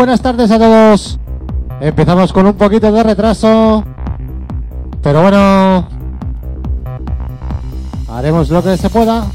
buenas tardes a todos. Empezamos con un poquito de retraso, pero bueno, haremos lo que se pueda.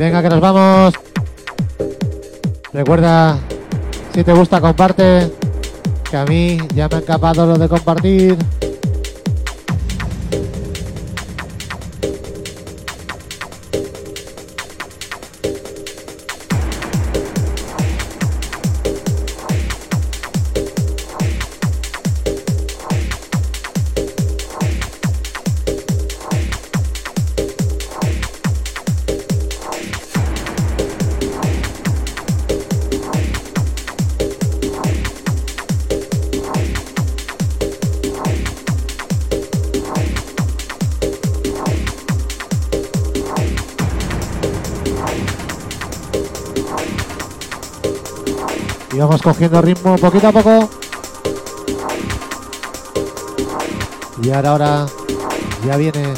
Venga, que nos vamos. Recuerda, si te gusta, comparte. Que a mí ya me han capado lo de compartir. Cogiendo ritmo poquito a poco. Y ahora, ahora ya viene.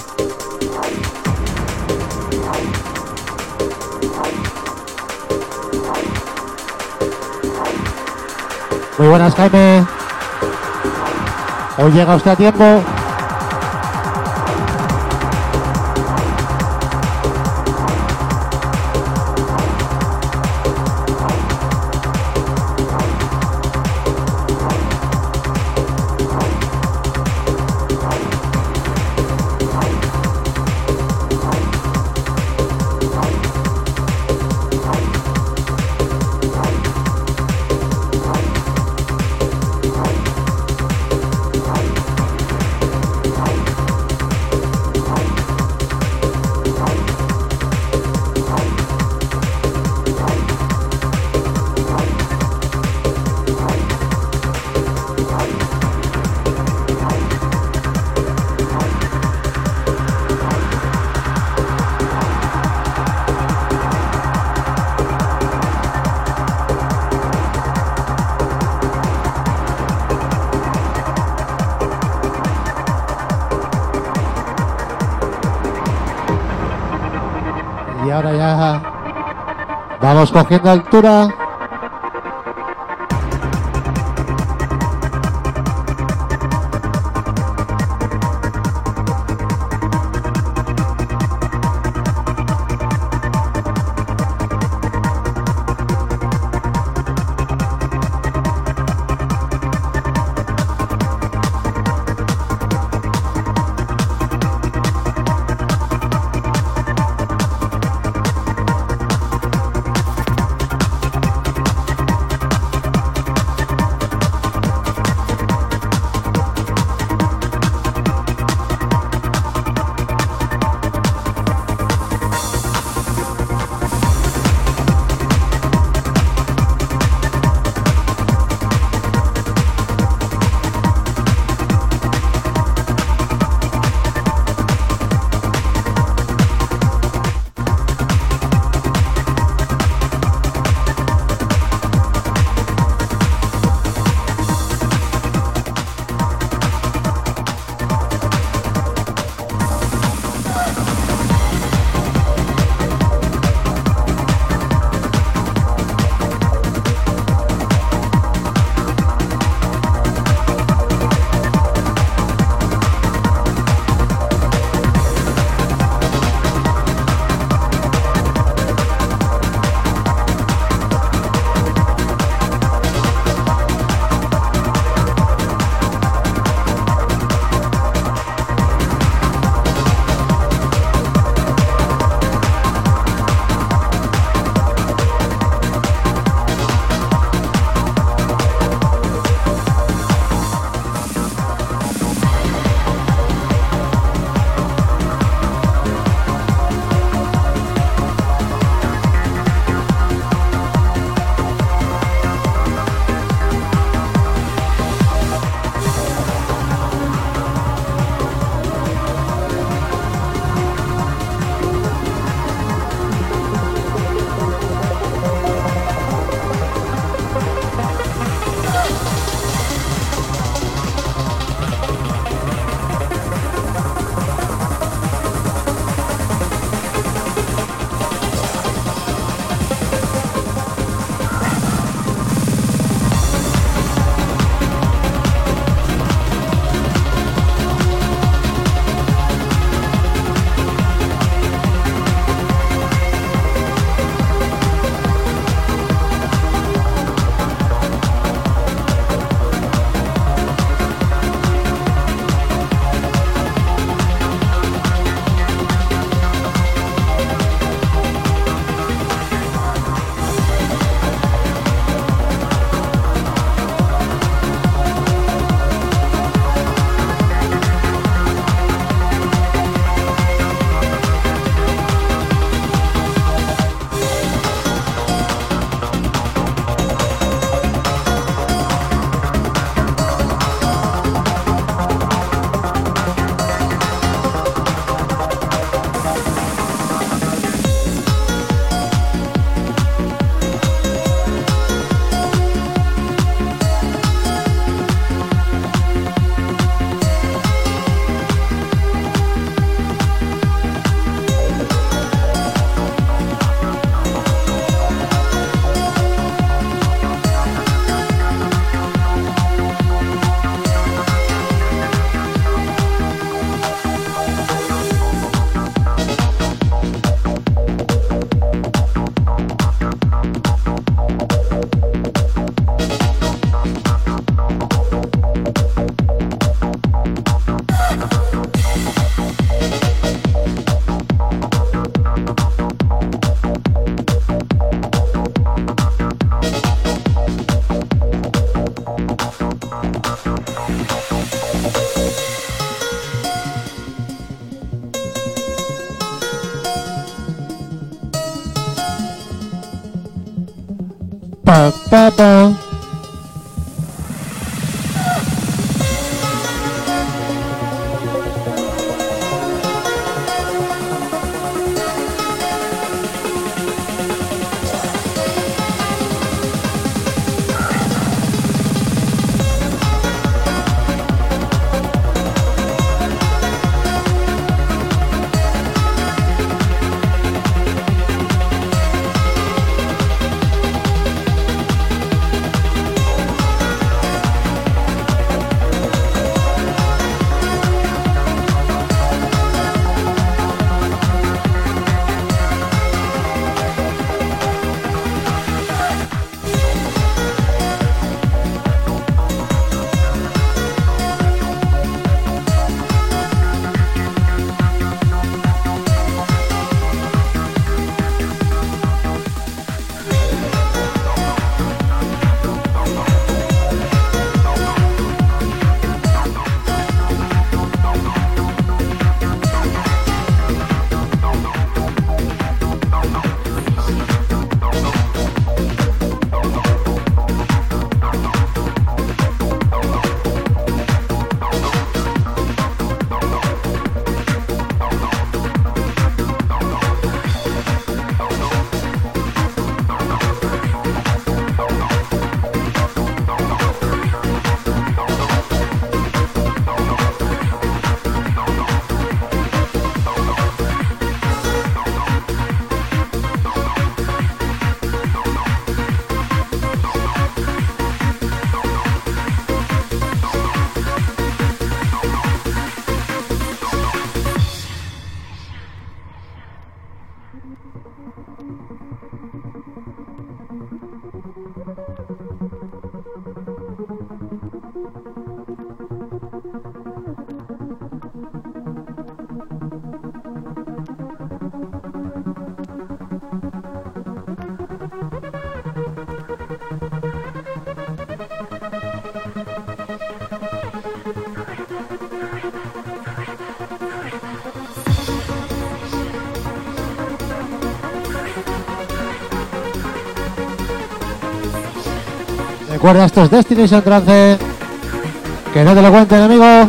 Muy buenas, Jaime. Hoy llega usted a tiempo. Cogiendo altura. Bye. Recuerda, esto es Destination Trance. Que no te lo cuenten, amigo.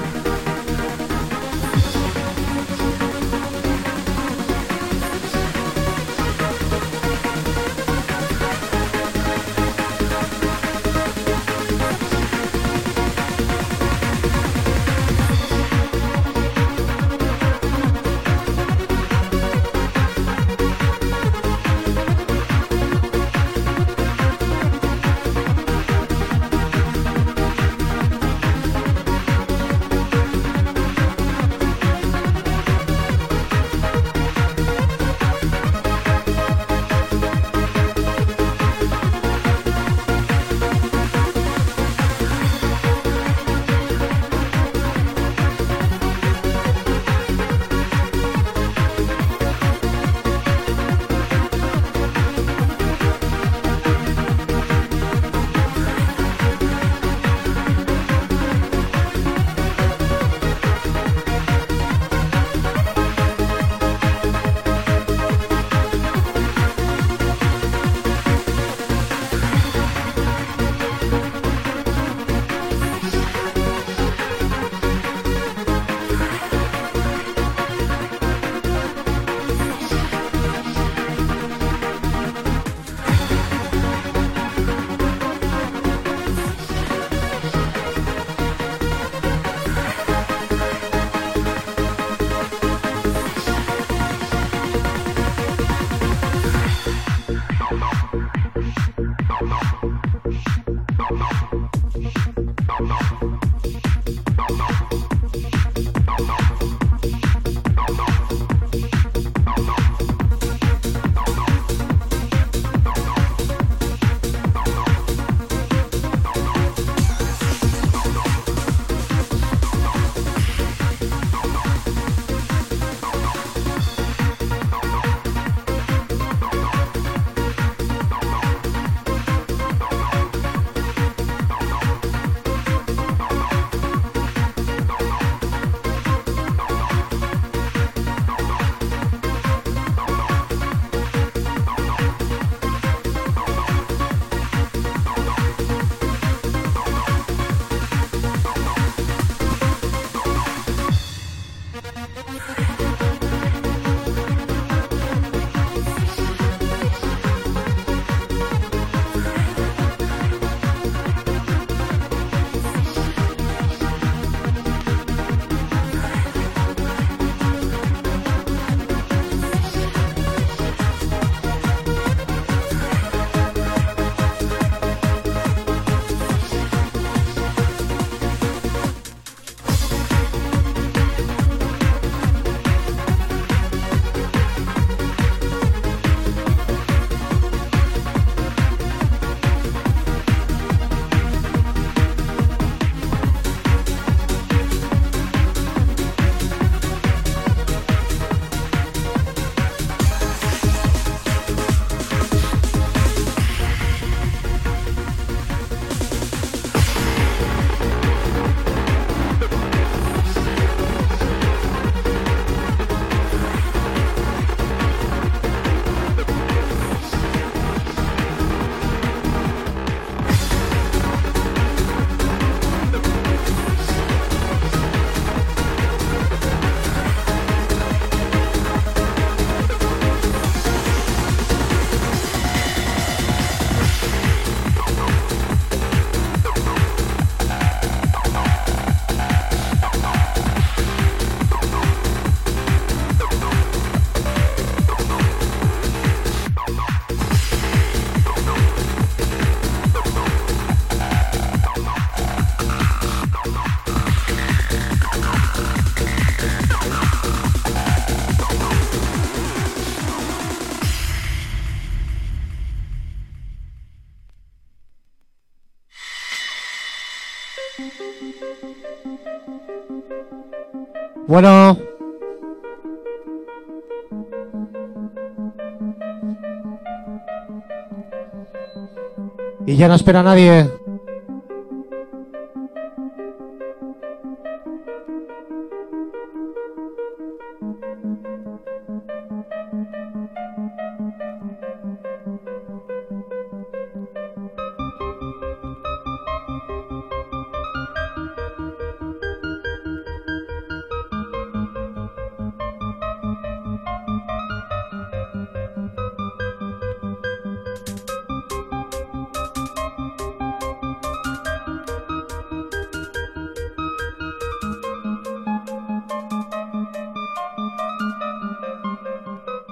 Ya no espera nadie.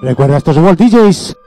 Recuerda estos World DJs.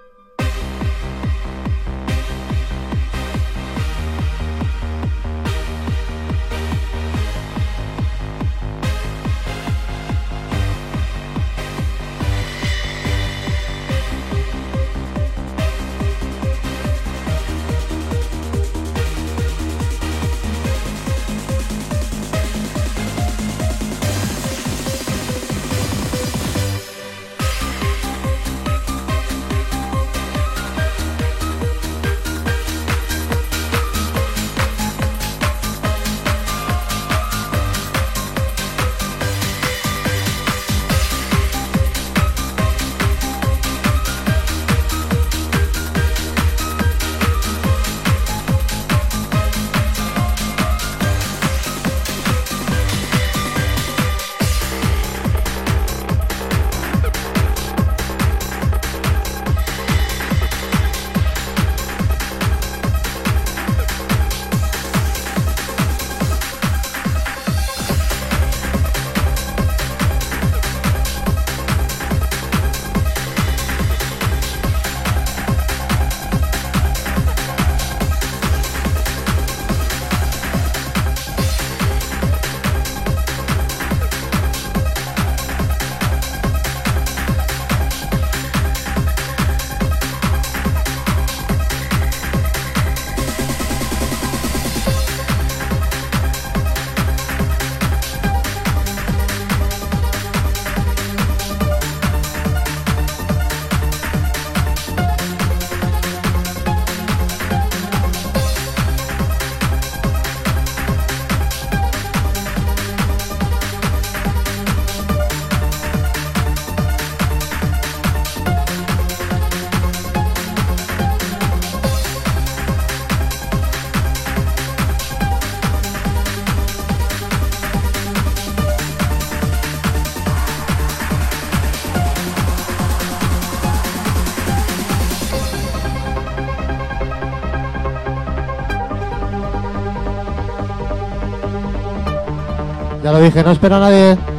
Dije, no espera a nadie.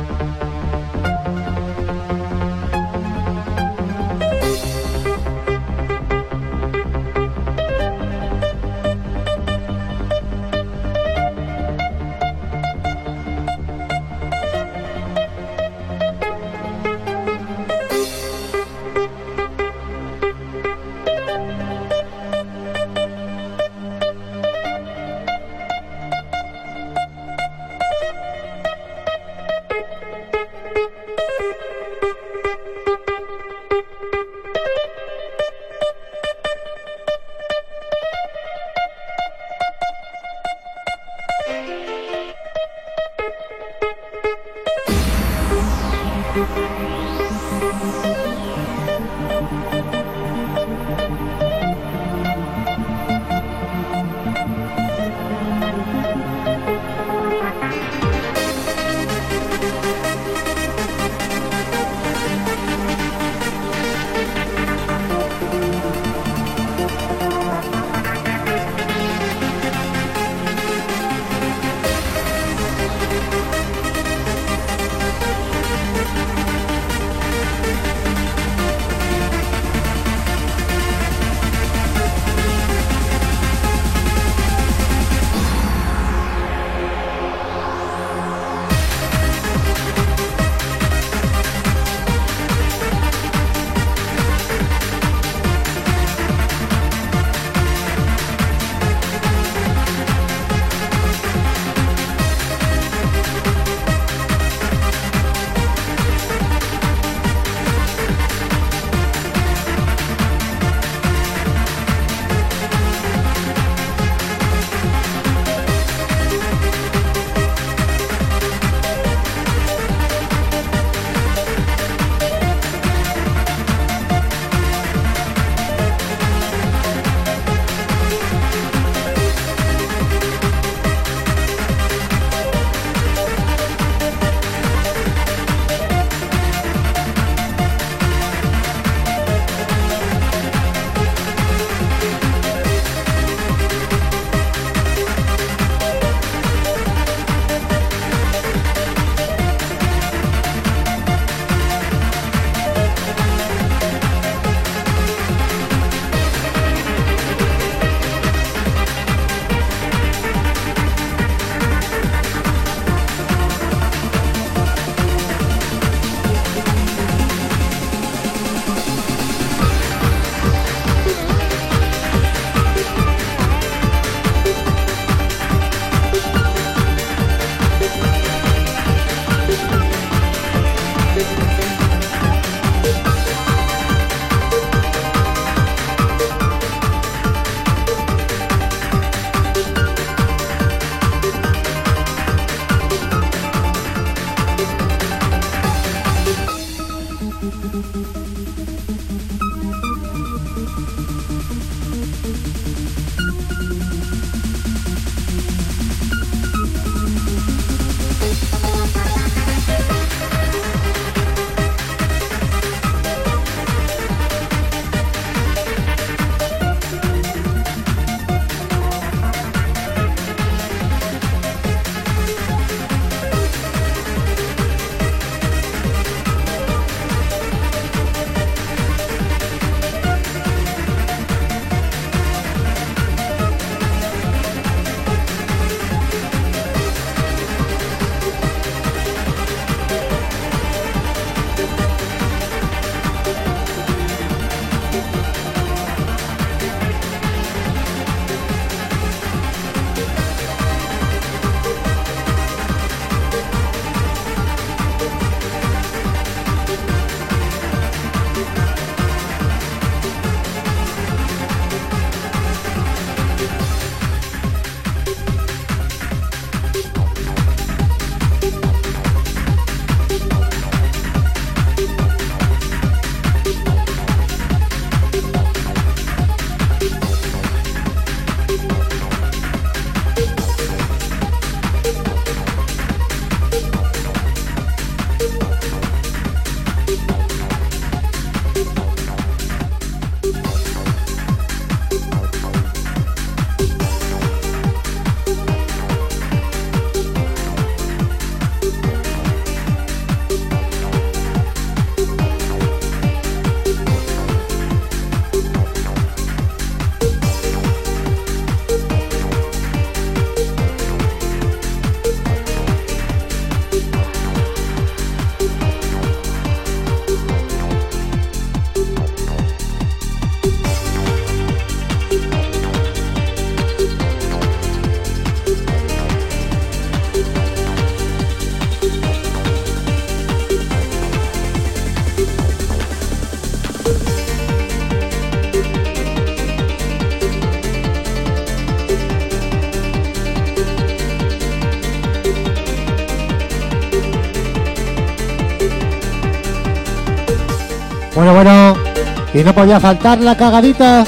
Y no podía faltar la cagadita.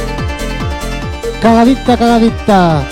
Cagadita, cagadita.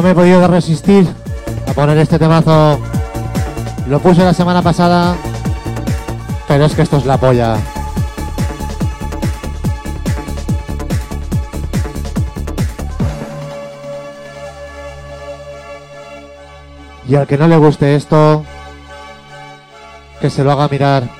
No me he podido resistir a poner este temazo. Lo puse la semana pasada, pero es que esto es la polla. Y al que no le guste esto, que se lo haga mirar.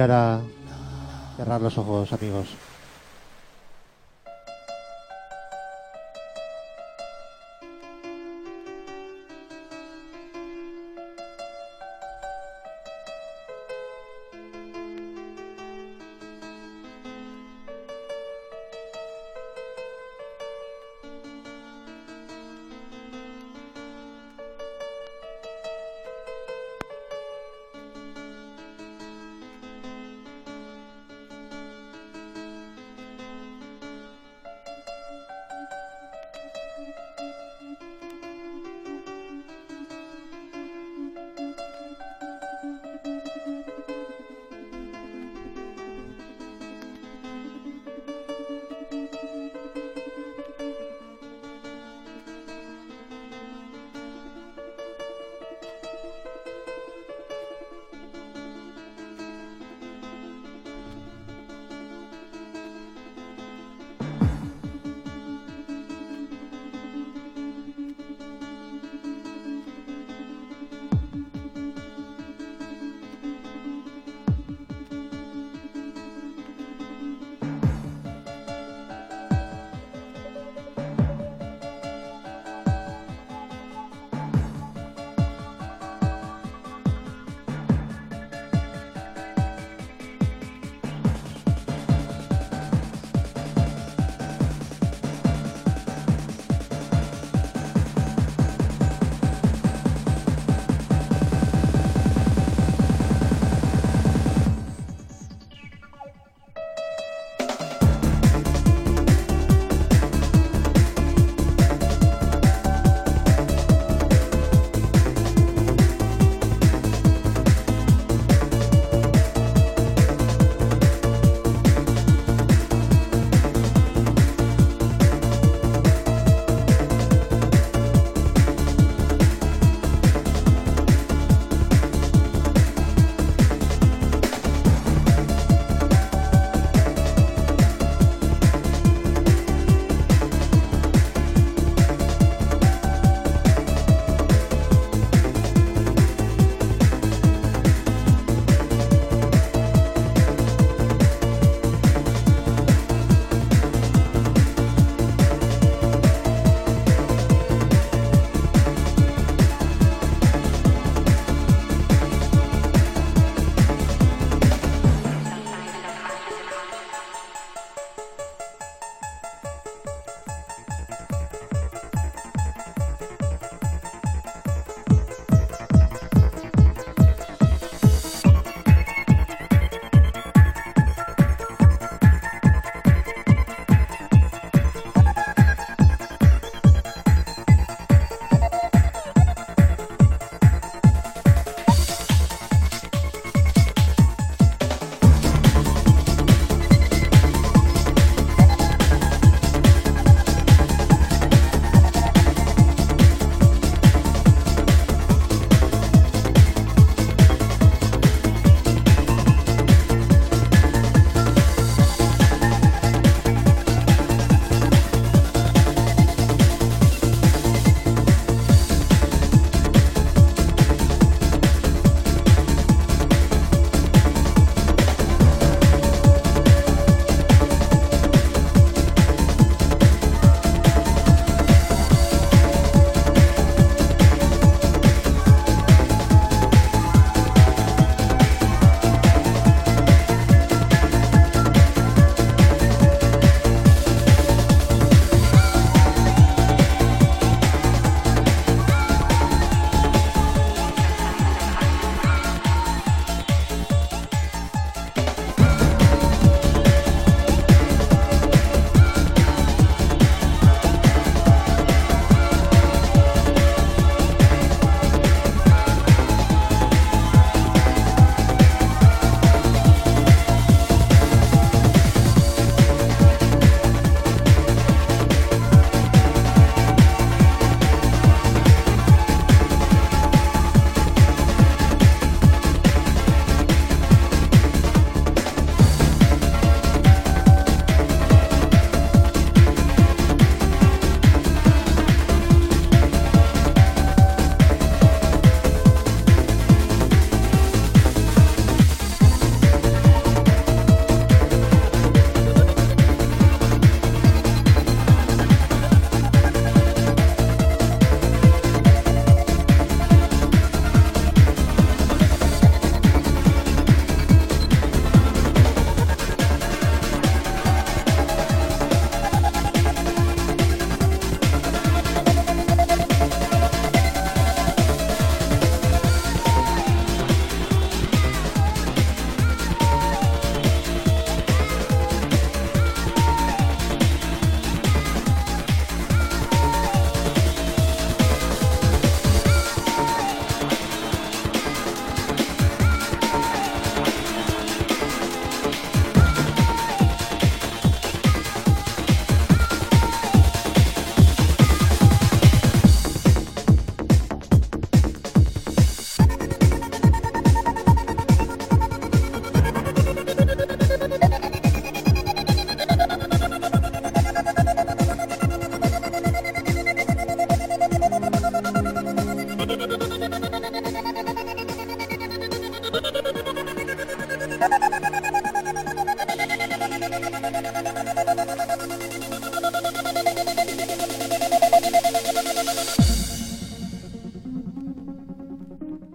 Ahora cerrar los ojos, amigos.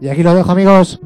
Y aquí lo dejo amigos.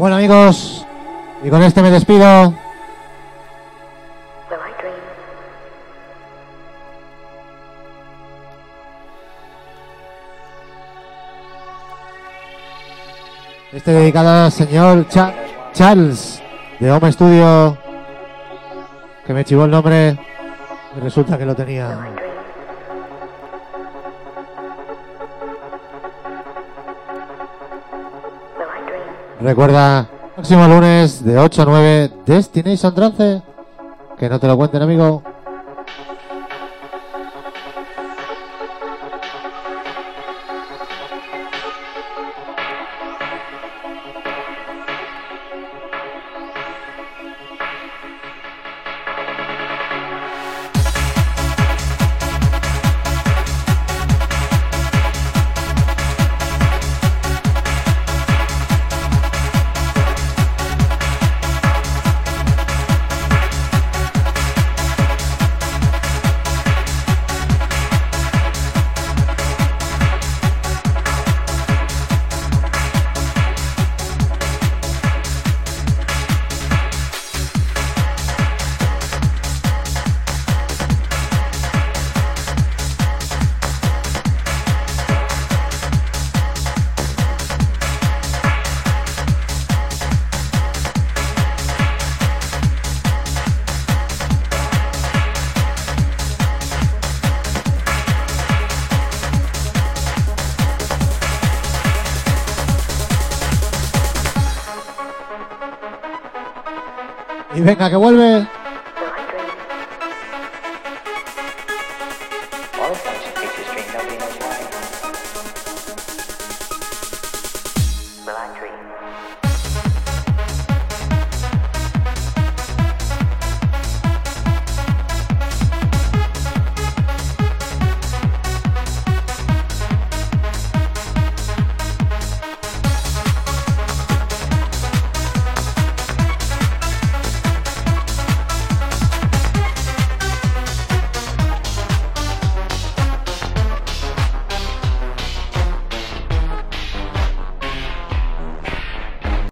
Bueno amigos, y con este me despido. Este dedicado al señor Cha- Charles de Home Studio, que me chivó el nombre y resulta que lo tenía. Recuerda, próximo lunes de 8 a 9, Destination Trance. Que no te lo cuenten, amigo. Y venga, que vuelve